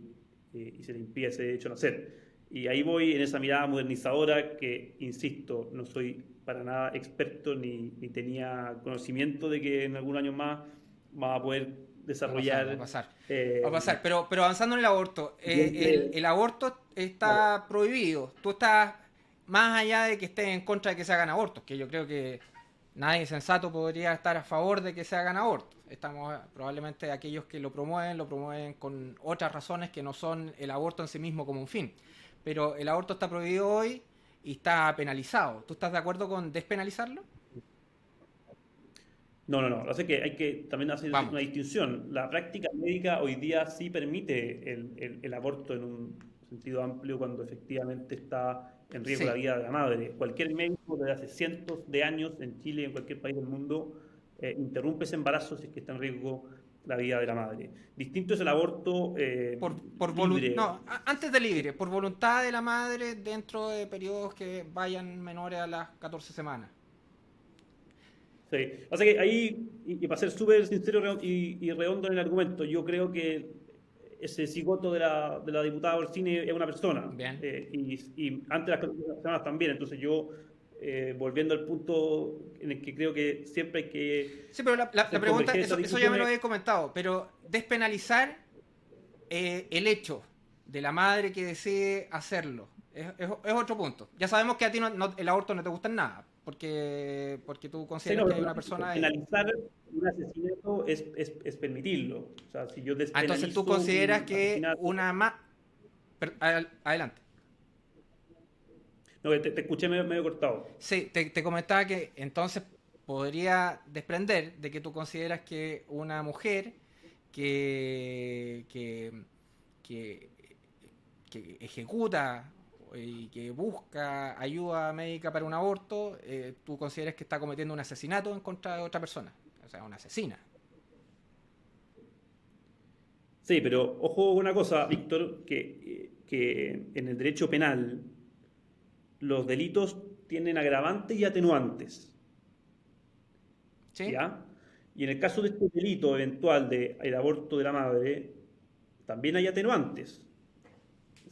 [SPEAKER 3] y se le impide ese derecho a nacer. Y ahí voy en esa mirada modernizadora que, insisto, no soy para nada experto ni, ni tenía conocimiento de que en algún año más va a poder desarrollar.
[SPEAKER 2] Va a pasar.
[SPEAKER 3] eh,
[SPEAKER 2] Va a pasar. Pero, pero avanzando en el aborto, eh,
[SPEAKER 3] eh,
[SPEAKER 2] el, el aborto está prohibido. Tú estás más allá de que estés en contra de que se hagan abortos, que yo creo que nadie sensato podría estar a favor de que se hagan abortos. Estamos eh, probablemente aquellos que lo promueven, lo promueven con otras razones que no son el aborto en sí mismo como un fin. Pero el aborto está prohibido hoy y está penalizado. ¿Tú estás de acuerdo con despenalizarlo?
[SPEAKER 3] No, no, no. Lo es que hay que también hacer
[SPEAKER 2] Vamos.
[SPEAKER 3] una distinción. La práctica médica hoy día sí permite el, el- el aborto en un sentido amplio cuando efectivamente está en riesgo
[SPEAKER 2] Sí.
[SPEAKER 3] la vida de la madre. Cualquier médico desde hace cientos de años en Chile y en cualquier país del mundo eh, interrumpe ese embarazo si es que está en riesgo la vida de la madre. Distinto es el aborto eh,
[SPEAKER 2] Por, por
[SPEAKER 3] libre.
[SPEAKER 2] no, antes de libre, por voluntad de la madre dentro de periodos que vayan menores a las 14 semanas.
[SPEAKER 3] Sí. O sea que ahí, y, y para ser súper sincero y, y redondo en el argumento, yo creo que ese cigoto de la, de la diputada Orsini es una persona.
[SPEAKER 2] Bien.
[SPEAKER 3] Eh, y, y antes de las 14 semanas también. Entonces yo, eh, volviendo al punto en el que creo que siempre hay que...
[SPEAKER 2] Sí, pero la, la- la
[SPEAKER 3] Se
[SPEAKER 2] pregunta, eso, ya me lo había comentado, pero despenalizar eh, el hecho de la madre que decide hacerlo es, es- es otro punto. Ya sabemos que a ti no- no- el aborto no te gusta en nada, porque, porque tú
[SPEAKER 3] Sí,
[SPEAKER 2] consideras
[SPEAKER 3] no,
[SPEAKER 2] que hay una persona...
[SPEAKER 3] Penalizar un asesinato es, es, permitirlo. O sea, si yo
[SPEAKER 2] Ah, entonces tú consideras
[SPEAKER 3] un
[SPEAKER 2] que una más... Adelante.
[SPEAKER 3] No, te, te escuché medio, medio cortado.
[SPEAKER 2] Sí, te, te comentaba que entonces podría desprender de que tú consideras que una mujer que, que, que, que ejecuta y que busca ayuda médica para un aborto, eh, tú consideras que está cometiendo un asesinato en contra de otra persona, o sea, una asesina.
[SPEAKER 3] Sí, pero ojo con una cosa, Víctor, que, que en el derecho penal los delitos tienen agravantes y atenuantes.
[SPEAKER 2] ¿Sí?
[SPEAKER 3] ¿ya? Y en el caso de este delito eventual del aborto de la madre, también hay atenuantes.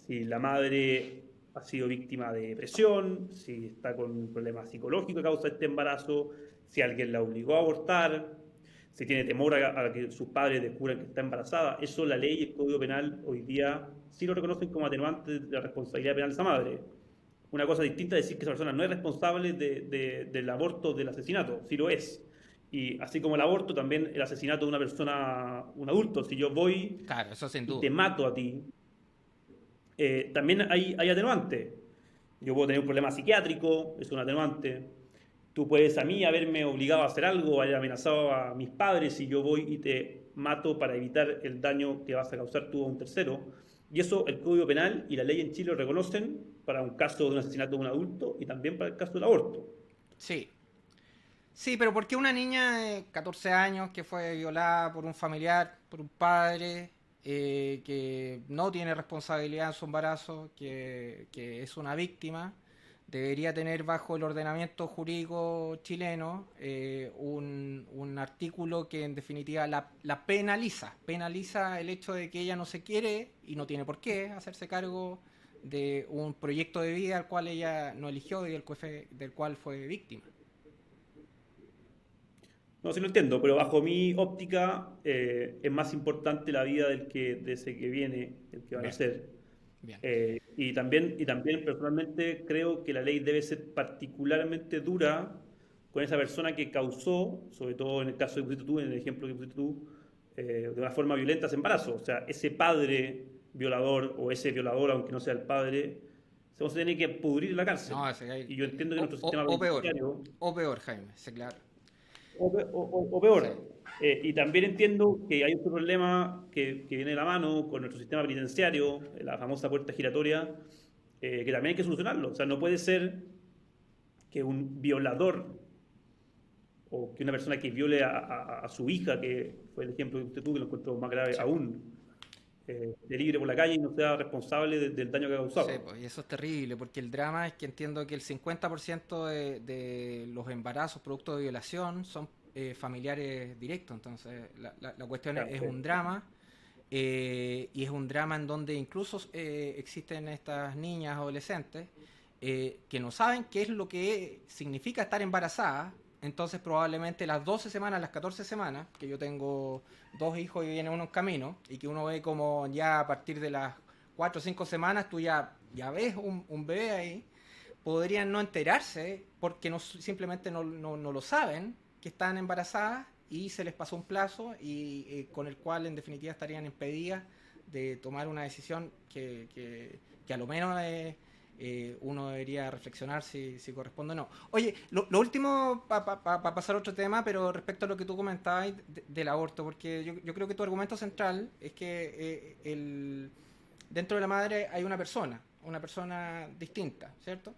[SPEAKER 3] Si la madre ha sido víctima de depresión, si está con un problema psicológico a causa de este embarazo, si alguien la obligó a abortar, si tiene temor a, a que sus padres descubran que está embarazada, eso la ley y el Código Penal hoy día sí lo reconocen como atenuante de la responsabilidad penal de esa madre. Una cosa distinta es decir que esa persona no es responsable de- de- del aborto, del asesinato, sí lo es. Y así como el aborto, también el asesinato de una persona, un adulto. Si yo voy
[SPEAKER 2] Claro, eso sin
[SPEAKER 3] y
[SPEAKER 2] duda.
[SPEAKER 3] te mato a ti, eh, también hay, hay atenuante. Yo puedo tener un problema psiquiátrico, es un atenuante. Tú puedes a mí haberme obligado a hacer algo, haber amenazado a mis padres y yo voy y te mato para evitar el daño que vas a causar tú a un tercero. Y eso el Código Penal y la ley en Chile lo reconocen para un caso de un asesinato de un adulto y también para el caso del aborto.
[SPEAKER 2] Sí. Sí, pero ¿por qué una niña de 14 años que fue violada por un familiar, por un padre, eh, que no tiene responsabilidad en su embarazo, que, es una víctima, debería tener bajo el ordenamiento jurídico chileno eh, un, un artículo que en definitiva la, la penaliza, penaliza el hecho de que ella no se quiere y no tiene por qué hacerse cargo de un proyecto de vida al cual ella no eligió y del, cual fue- del cual fue víctima.
[SPEAKER 3] No, sí lo entiendo, pero bajo mi óptica eh, es más importante la vida del que, de ese que viene, el que va a nacer. Eh, y también, y también personalmente creo que la ley debe ser particularmente dura con esa persona que causó, sobre todo en el caso que pusiste tú, en el ejemplo que pusiste tú, eh, de una forma violenta ese embarazo. O sea, ese padre violador o ese violador, aunque no sea el padre, se va a tener que pudrir la cárcel.
[SPEAKER 2] No, ese hay-
[SPEAKER 3] y yo entiendo que
[SPEAKER 2] o-
[SPEAKER 3] nuestro sistema
[SPEAKER 2] o peor.
[SPEAKER 3] penitenciario
[SPEAKER 2] O peor, Jaime, sí, claro.
[SPEAKER 3] o, pe- o- o- o peor.
[SPEAKER 2] Sí.
[SPEAKER 3] Eh, y también entiendo que hay otro problema que, que viene de la mano con nuestro sistema penitenciario, la famosa puerta giratoria, eh, que también hay que solucionarlo. O sea, no puede ser que un violador o que una persona que viole a, a- a su hija, que fue el ejemplo que usted tuvo, que lo encuentro más grave aún, eh, esté libre por la calle y no sea responsable de- del daño que ha causado.
[SPEAKER 2] Sí, pues, y eso es terrible, porque el drama es que entiendo que el 50% de, de los embarazos producto de violación son eh, familiares directos, entonces la, la- la cuestión es-
[SPEAKER 3] Claro,
[SPEAKER 2] es
[SPEAKER 3] sí.
[SPEAKER 2] un drama y es un drama en donde incluso existen estas niñas adolescentes que no saben qué es lo que significa estar embarazada, entonces probablemente las 12 semanas, las 14 semanas, que yo tengo dos hijos y viene uno en camino, y que uno ve como ya a partir de las 4 o 5 semanas tú ya, ya ves un, bebé ahí, podrían no enterarse porque no, simplemente no, no, no, lo saben que están embarazadas y se les pasó un plazo y eh, con el cual en definitiva estarían impedidas de tomar una decisión que, que, que a lo menos... Eh, eh, uno debería reflexionar si, si, corresponde o no. Oye, lo, último, para pasar a otro tema, pero respecto a lo que tú comentabas del aborto, porque yo, yo, creo que tu argumento central es que eh, el, dentro de la madre hay una persona, una persona distinta, ¿cierto?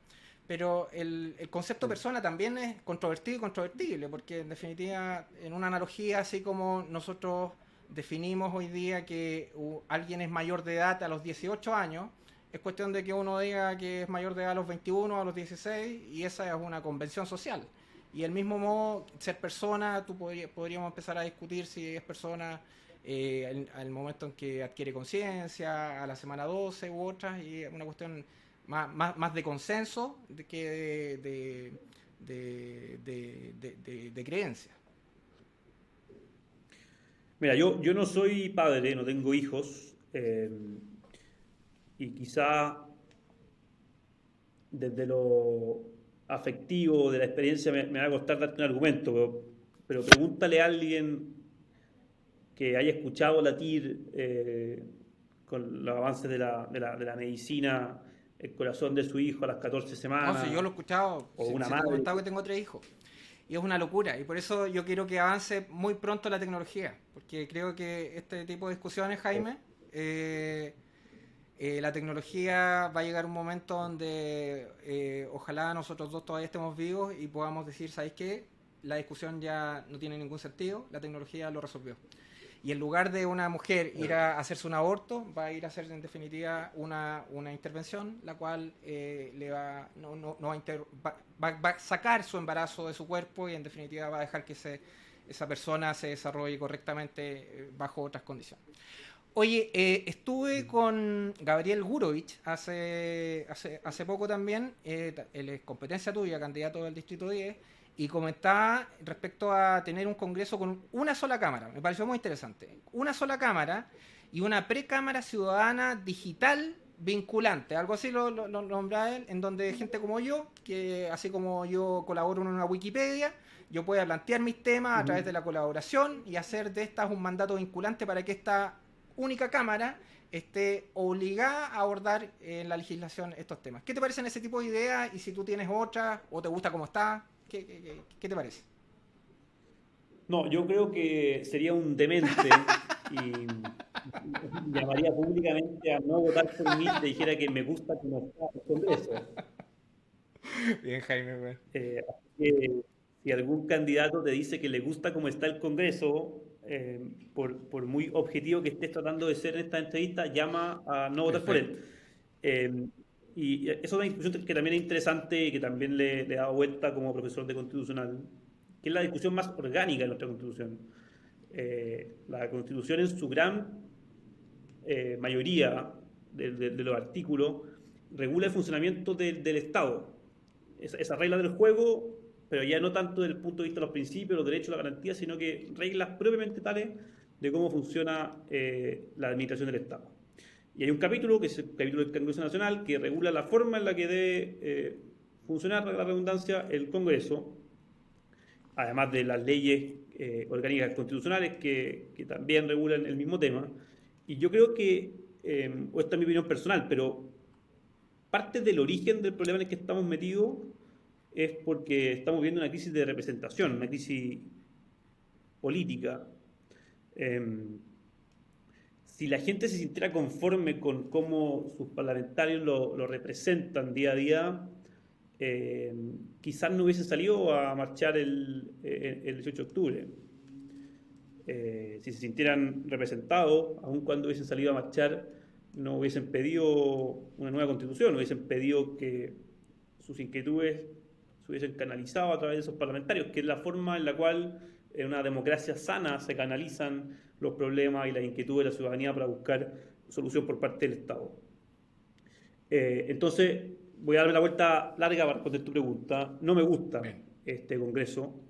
[SPEAKER 2] Pero el, el concepto persona también es controvertido y controvertible, porque en definitiva, en una analogía, así como nosotros definimos hoy día que alguien es mayor de edad a los 18 años, es cuestión de que uno diga que es mayor de edad a los 21, a los 16, y esa es una convención social. Y el mismo modo, ser persona, tú podríamos empezar a discutir si es persona eh, al, momento en que adquiere conciencia, a la semana 12 u otras, y es una cuestión más, más, más de consenso de que de, de, de, creencia.
[SPEAKER 3] Mira, yo, yo no soy padre, no tengo hijos. Eh, y quizá desde lo afectivo, de la experiencia, me, va a costar darte un argumento, pero, pregúntale a alguien que haya escuchado latir eh, con los avances de la, de, la, de la, medicina el corazón de su hijo a las 14 semanas.
[SPEAKER 2] No, yo lo he escuchado. O una madre. Comentado que tengo tres hijos. Y es una locura. Y por eso yo quiero que avance muy pronto la tecnología. Porque creo que este tipo de discusiones, Jaime, eh, eh, la tecnología va a llegar un momento donde eh, ojalá nosotros dos todavía estemos vivos y podamos decir, ¿sabéis qué? La discusión ya no tiene ningún sentido, la tecnología lo resolvió. Y en lugar de una mujer ir a hacerse un aborto, va a ir a hacer en definitiva una, una intervención, la cual eh, le va, no, no, no va, va, va, a sacar su embarazo de su cuerpo y en definitiva va a dejar que se, esa persona se desarrolle correctamente bajo otras condiciones. Oye, eh, estuve con Gabriel Gurovich hace, hace, hace poco también, eh, él es competencia tuya, candidato del Distrito 10, y comentaba respecto a tener un congreso con una sola cámara. Me pareció muy interesante. Una sola cámara y una precámara ciudadana digital vinculante, algo así lo, lo, nombra él, en donde gente como yo, que así como yo colaboro en una Wikipedia, yo pueda plantear mis temas a través de la colaboración y hacer de estas un mandato vinculante para que esta única Cámara esté obligada a abordar en la legislación estos temas. ¿Qué te parecen ese tipo de ideas? Y si tú tienes otras o te gusta cómo está, ¿qué, qué, te parece?
[SPEAKER 3] No, yo creo que sería un demente y llamaría públicamente a no votar por mí si dijera que me gusta cómo está el Congreso.
[SPEAKER 2] Bien, Jaime.
[SPEAKER 3] Eh, si algún candidato te dice que le gusta cómo está el Congreso, eh, por, por, muy objetivo que estés tratando de ser en esta entrevista, llama a no votar por él. Eh, y eso es una discusión que también es interesante y que también le, he dado vuelta como profesor de constitucional, que es la discusión más orgánica de nuestra constitución. Eh, la constitución en su gran mayoría de, de, los artículos regula el funcionamiento del Estado. Esa regla del juego pero ya no tanto desde el punto de vista de los principios, los derechos, la garantía, sino que reglas propiamente tales de cómo funciona eh, la administración del Estado. Y hay un capítulo, que es el capítulo del Congreso Nacional, que regula la forma en la que debe eh, funcionar, la redundancia, el Congreso, además de las leyes eh, orgánicas constitucionales que, que, también regulan el mismo tema. Y yo creo que, o esta es mi opinión personal, pero parte del origen del problema en el que estamos metidos es porque estamos viendo una crisis de representación, una crisis política. Em, si la gente se sintiera conforme con cómo sus parlamentarios lo, representan día a día, em, quizás no hubiesen salido a marchar el, 18 de octubre. Eh, si se sintieran representados, aun cuando hubiesen salido a marchar, no hubiesen pedido una nueva constitución, no hubiesen pedido que sus inquietudes hubiesen canalizado a través de esos parlamentarios, que es la forma en la cual en una democracia sana se canalizan los problemas y las inquietudes de la ciudadanía para buscar solución por parte del Estado. Eh, entonces, voy a darme la vuelta larga para responder tu pregunta. No me gusta este Congreso.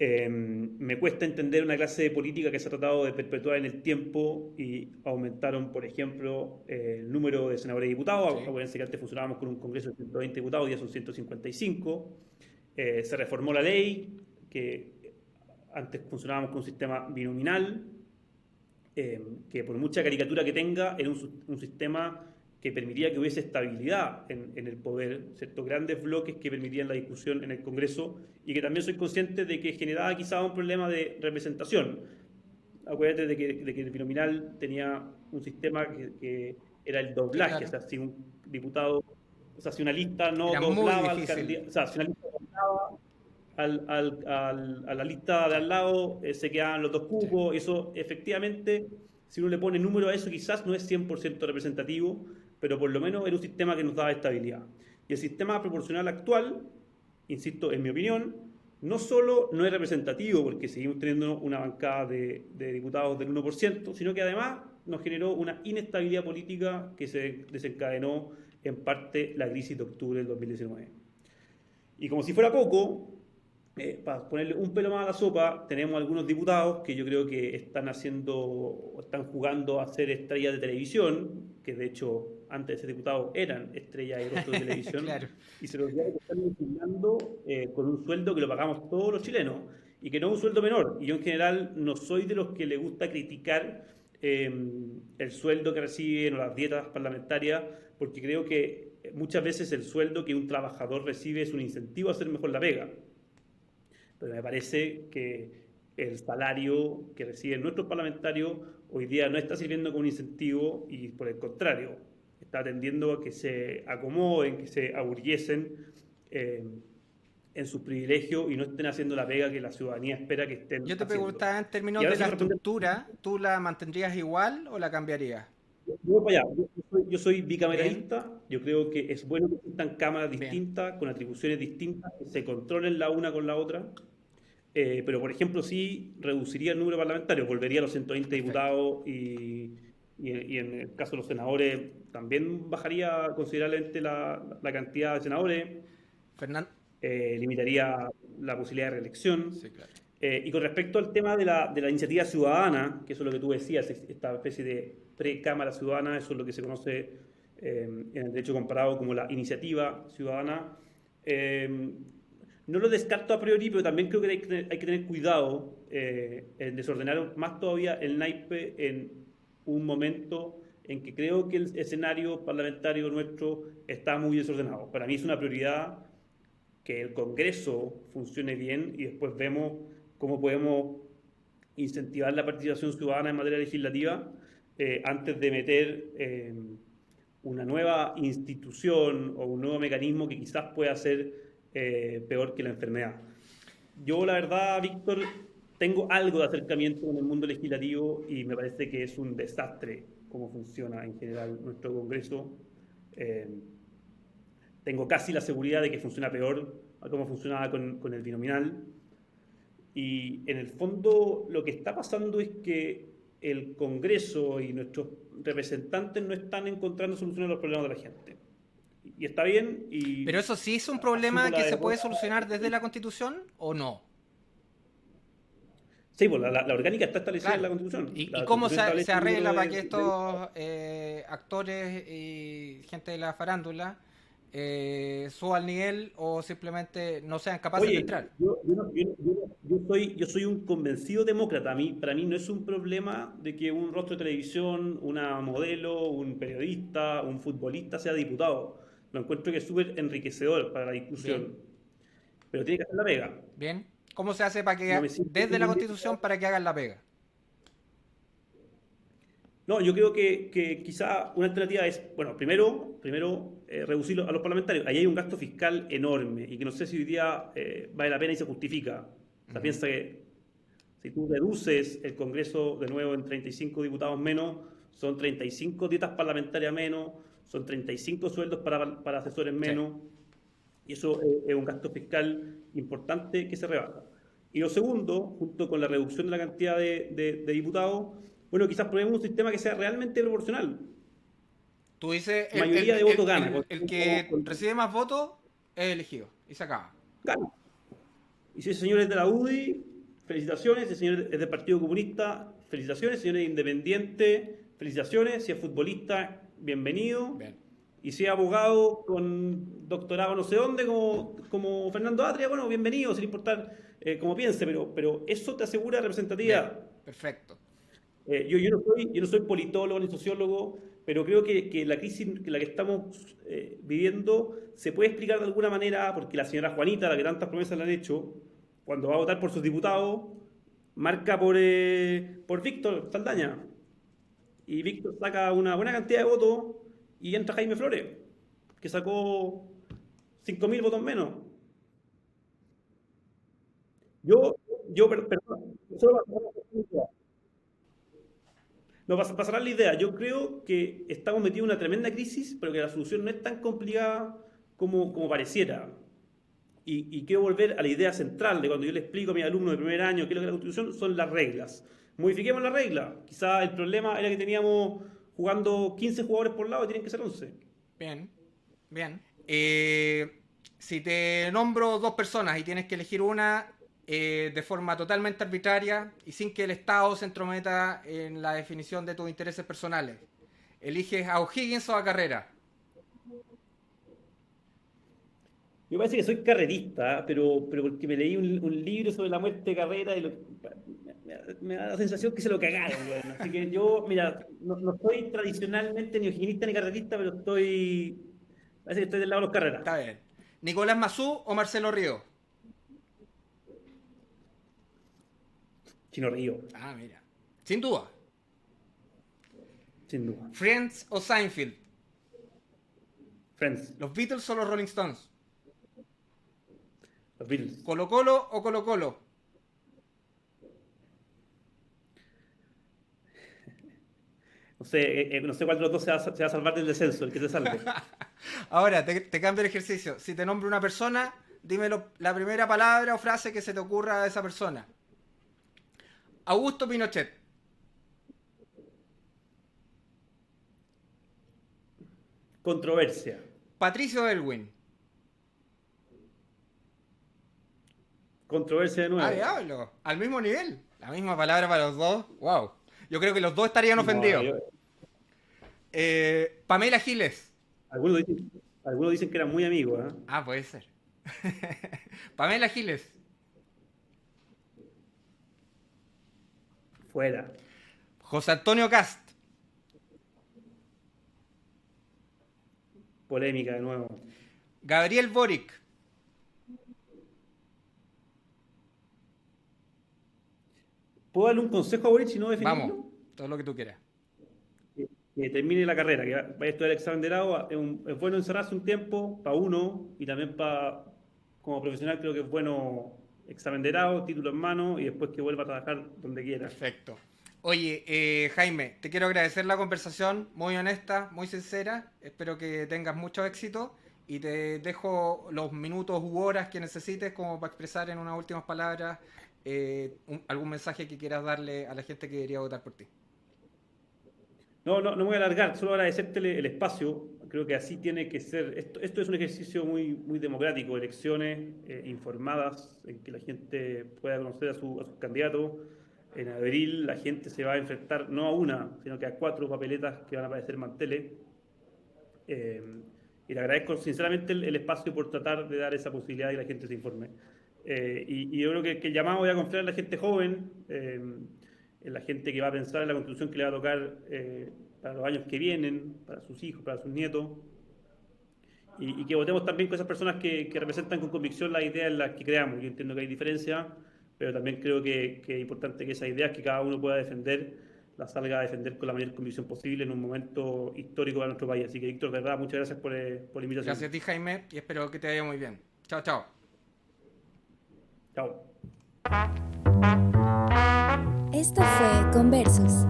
[SPEAKER 3] Em, me cuesta entender una clase de política que se ha tratado de perpetuar en el tiempo y aumentaron, por ejemplo, el número de senadores y diputados. Sí. Acuérdense que antes funcionábamos con un Congreso de 120 diputados, ya son 155. Eh, se reformó la ley, que antes funcionábamos con un sistema binominal, eh, que por mucha caricatura que tenga, era un, un sistema que permitía que hubiese estabilidad en, en, el poder, ¿cierto? grandes bloques que permitían la discusión en el Congreso y que también soy consciente de que generaba quizá un problema de representación. Acuérdate de que, de que el binominal tenía un sistema que, que era el doblaje, claro. o sea, si un diputado, o sea, si una lista no
[SPEAKER 2] era
[SPEAKER 3] doblaba al candidato, o sea, si una lista doblaba al, al, al, a la lista de al lado, eh, se quedaban los dos cupos, sí. eso efectivamente, si uno le pone número a eso, quizás no es 100% representativo, pero por lo menos era un sistema que nos daba estabilidad. Y el sistema proporcional actual, insisto, en mi opinión, no solo no es representativo, porque seguimos teniendo una bancada de, diputados del 1%, sino que además nos generó una inestabilidad política que se desencadenó en parte la crisis de octubre del 2019. Y como si fuera poco, eh, para ponerle un pelo más a la sopa, tenemos algunos diputados que yo creo que están haciendo, están jugando a ser estrellas de televisión, que de hecho antes de ser diputados eran estrellas de rostro de televisión,
[SPEAKER 2] claro.
[SPEAKER 3] y se los que están enseñando eh, con un sueldo que lo pagamos todos los chilenos, y que no es un sueldo menor. Y yo en general no soy de los que le gusta criticar eh, el sueldo que reciben o las dietas parlamentarias, porque creo que muchas veces el sueldo que un trabajador recibe es un incentivo a hacer mejor la pega pero me parece que el salario que reciben nuestros parlamentarios hoy día no está sirviendo como un incentivo y por el contrario, está tendiendo a que se acomoden, que se aburguesen eh, en sus privilegios y no estén haciendo la pega que la ciudadanía espera que estén
[SPEAKER 2] Yo te
[SPEAKER 3] haciendo.
[SPEAKER 2] preguntaba en términos de la estructura, ¿tú la mantendrías igual o la cambiarías?
[SPEAKER 3] Yo, voy para allá. Yo, soy, yo soy bicameralista, Bien. yo creo que es bueno que existan cámaras distintas, Bien. con atribuciones distintas, que se controlen la una con la otra. Eh, pero, por ejemplo, sí reduciría el número parlamentario, volvería a los 120 diputados y, y, y, en el caso de los senadores también bajaría considerablemente la, la cantidad de senadores.
[SPEAKER 2] Fernando.
[SPEAKER 3] Eh, limitaría la posibilidad de reelección.
[SPEAKER 2] Sí, claro.
[SPEAKER 3] eh, y con respecto al tema de la, de la, iniciativa ciudadana, que eso es lo que tú decías, esta especie de pre-cámara ciudadana, eso es lo que se conoce eh, en el derecho comparado como la iniciativa ciudadana. Eh, no lo descarto a priori, pero también creo que hay que tener, hay que tener cuidado eh, en desordenar más todavía el naipe en un momento en que creo que el escenario parlamentario nuestro está muy desordenado. Para mí es una prioridad que el Congreso funcione bien y después vemos cómo podemos incentivar la participación ciudadana en materia legislativa eh, antes de meter eh, una nueva institución o un nuevo mecanismo que quizás pueda ser eh, peor que la enfermedad. Yo, la verdad, Víctor, tengo algo de acercamiento con el mundo legislativo y me parece que es un desastre cómo funciona en general nuestro Congreso. Eh, tengo casi la seguridad de que funciona peor a cómo funcionaba con, con, el binominal. Y en el fondo lo que está pasando es que el Congreso y nuestros representantes no están encontrando soluciones a los problemas de la gente y está bien. Y
[SPEAKER 2] Pero eso sí es un problema que se puede solucionar desde la Constitución o no.
[SPEAKER 3] Sí, pues la, la, la orgánica está establecida claro. en la Constitución.
[SPEAKER 2] ¿Y,
[SPEAKER 3] la
[SPEAKER 2] ¿y cómo se, se, arregla para que
[SPEAKER 3] de,
[SPEAKER 2] estos eh, actores y gente de la farándula eh, suba al nivel o simplemente no sean capaces
[SPEAKER 3] Oye,
[SPEAKER 2] de entrar?
[SPEAKER 3] Yo, yo, no, yo, yo, soy, yo soy un convencido demócrata. A mí, para mí no es un problema de que un rostro de televisión, una modelo, un periodista, un futbolista sea diputado lo encuentro que es súper enriquecedor para la discusión. Bien. Pero tiene que hacer la pega.
[SPEAKER 2] Bien. ¿Cómo se hace para que no desde la Constitución para que hagan la pega?
[SPEAKER 3] No, yo creo que, que quizá una alternativa es, bueno, primero, primero eh, reducirlo a los parlamentarios. Ahí hay un gasto fiscal enorme y que no sé si hoy día eh, vale la pena y se justifica. O sea, uh -huh. piensa que si tú reduces el Congreso de nuevo en 35 diputados menos, son 35 dietas parlamentarias menos, son 35 sueldos para, para asesores menos, sí. y eso es, es, un gasto fiscal importante que se rebaja. Y lo segundo, junto con la reducción de la cantidad de, diputados, bueno, quizás probemos un sistema que sea realmente proporcional.
[SPEAKER 2] Tú dices, el,
[SPEAKER 3] mayoría de votos
[SPEAKER 2] gana. El, que recibe más votos es elegido y se acaba.
[SPEAKER 3] Claro. Y si ese señor es de la UDI, felicitaciones. Si ese señor es del Partido Comunista, felicitaciones. Si el señor es independiente, felicitaciones. Si es futbolista, bienvenido. Y si es abogado con doctorado no sé dónde, como, como Fernando Atria, bueno, bienvenido, sin importar eh, cómo piense, pero, pero eso te asegura representatividad.
[SPEAKER 2] perfecto.
[SPEAKER 3] Eh, yo, yo, no soy, yo no soy politólogo ni sociólogo, pero creo que, que la crisis que la que estamos eh, viviendo se puede explicar de alguna manera porque la señora Juanita, la que tantas promesas le han hecho, cuando va a votar por sus diputados, marca por, por Víctor Saldaña. Y Víctor saca una buena cantidad de votos y entra Jaime Flores, que sacó 5.000 votos menos. Yo, yo, perdón, solo no, pasará la idea. Yo creo que estamos metidos en una tremenda crisis, pero que la solución no es tan complicada como, como pareciera. Y, quiero volver a la idea central de cuando yo le explico a mis alumnos de primer año qué es lo que es la Constitución, son las reglas. Modifiquemos la regla. Quizá el problema era que teníamos jugando 15 jugadores por lado y tienen que ser 11.
[SPEAKER 2] Bien, bien. Eh, si te nombro dos personas y tienes que elegir una, eh, de forma totalmente arbitraria y sin que el Estado se entrometa en la definición de tus intereses personales. ¿Eliges a O'Higgins o a Carrera?
[SPEAKER 3] Yo parece que soy carrerista, pero, pero porque me leí un, libro sobre la muerte de Carrera y me, da la sensación que se lo cagaron. Así que yo, mira, no, soy tradicionalmente ni O'Higginista ni carrerista, pero estoy. Parece que estoy del lado de los carreras.
[SPEAKER 2] Está bien. ¿Nicolás Mazú o Marcelo Río?
[SPEAKER 3] Chino Río.
[SPEAKER 2] Ah, mira. Sin duda.
[SPEAKER 3] Sin duda.
[SPEAKER 2] Friends o Seinfeld.
[SPEAKER 3] Friends.
[SPEAKER 2] Los Beatles o los Rolling Stones.
[SPEAKER 3] Los.
[SPEAKER 2] Colo Colo o Colo Colo.
[SPEAKER 3] No sé, eh, eh, no sé cuál de los dos se va, a salvar del descenso, el que se salve.
[SPEAKER 2] Ahora, te, te, cambio el ejercicio. Si te nombro una persona, dime la primera palabra o frase que se te ocurra de esa persona. Augusto Pinochet.
[SPEAKER 3] Controversia.
[SPEAKER 2] Patricio Elwin.
[SPEAKER 3] Controversia de nuevo.
[SPEAKER 2] Ah, diablo. Al mismo nivel. La misma palabra para los dos. Wow. Yo creo que los dos estarían ofendidos. Eh, Pamela Giles.
[SPEAKER 3] Algunos dicen, que eran muy amigos. ¿eh?
[SPEAKER 2] Ah, puede ser. Pamela Giles.
[SPEAKER 3] Fuera.
[SPEAKER 2] José Antonio Cast.
[SPEAKER 3] Polémica de nuevo.
[SPEAKER 2] Gabriel Boric.
[SPEAKER 3] ¿Puedo darle un consejo a Boric si no definirlo?
[SPEAKER 2] Vamos, todo lo que tú quieras.
[SPEAKER 3] Que, termine la carrera, que vaya a estudiar el examen de grado. Es, bueno encerrarse un tiempo para uno y también para, como profesional, creo que es bueno examen de grado, título en mano y después que vuelva a trabajar donde quiera.
[SPEAKER 2] Perfecto. Oye, eh, Jaime, te quiero agradecer la conversación, muy honesta, muy sincera. Espero que tengas mucho éxito y te dejo los minutos u horas que necesites como para expresar en unas últimas palabras eh, algún mensaje que quieras darle a la gente que quería votar por ti.
[SPEAKER 3] No, no, no me voy a alargar, solo agradecerte el espacio. Creo que así tiene que ser. Esto, esto es un ejercicio muy, muy democrático, elecciones eh, informadas, en que la gente pueda conocer a, su, a sus candidatos. En abril la gente se va a enfrentar no a una, sino que a cuatro papeletas que van a aparecer en manteles. Eh, y le agradezco sinceramente el, espacio por tratar de dar esa posibilidad y la gente se informe. Eh, y, yo creo que, que el llamado voy a confiar en la gente joven la gente que va a pensar en la constitución que le va a tocar eh, para los años que vienen, para sus hijos, para sus nietos, y, que votemos también con esas personas que, representan con convicción las ideas en las que creamos. Yo entiendo que hay diferencias, pero también creo que, es importante que esas ideas que cada uno pueda defender, las salga a defender con la mayor convicción posible en un momento histórico para nuestro país. Así que, Víctor, verdad, muchas gracias por, eh, por la invitación.
[SPEAKER 2] Gracias a ti, Jaime, y espero que te vaya muy bien. Chao, chao.
[SPEAKER 1] Esto fue Conversos.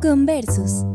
[SPEAKER 1] Conversos.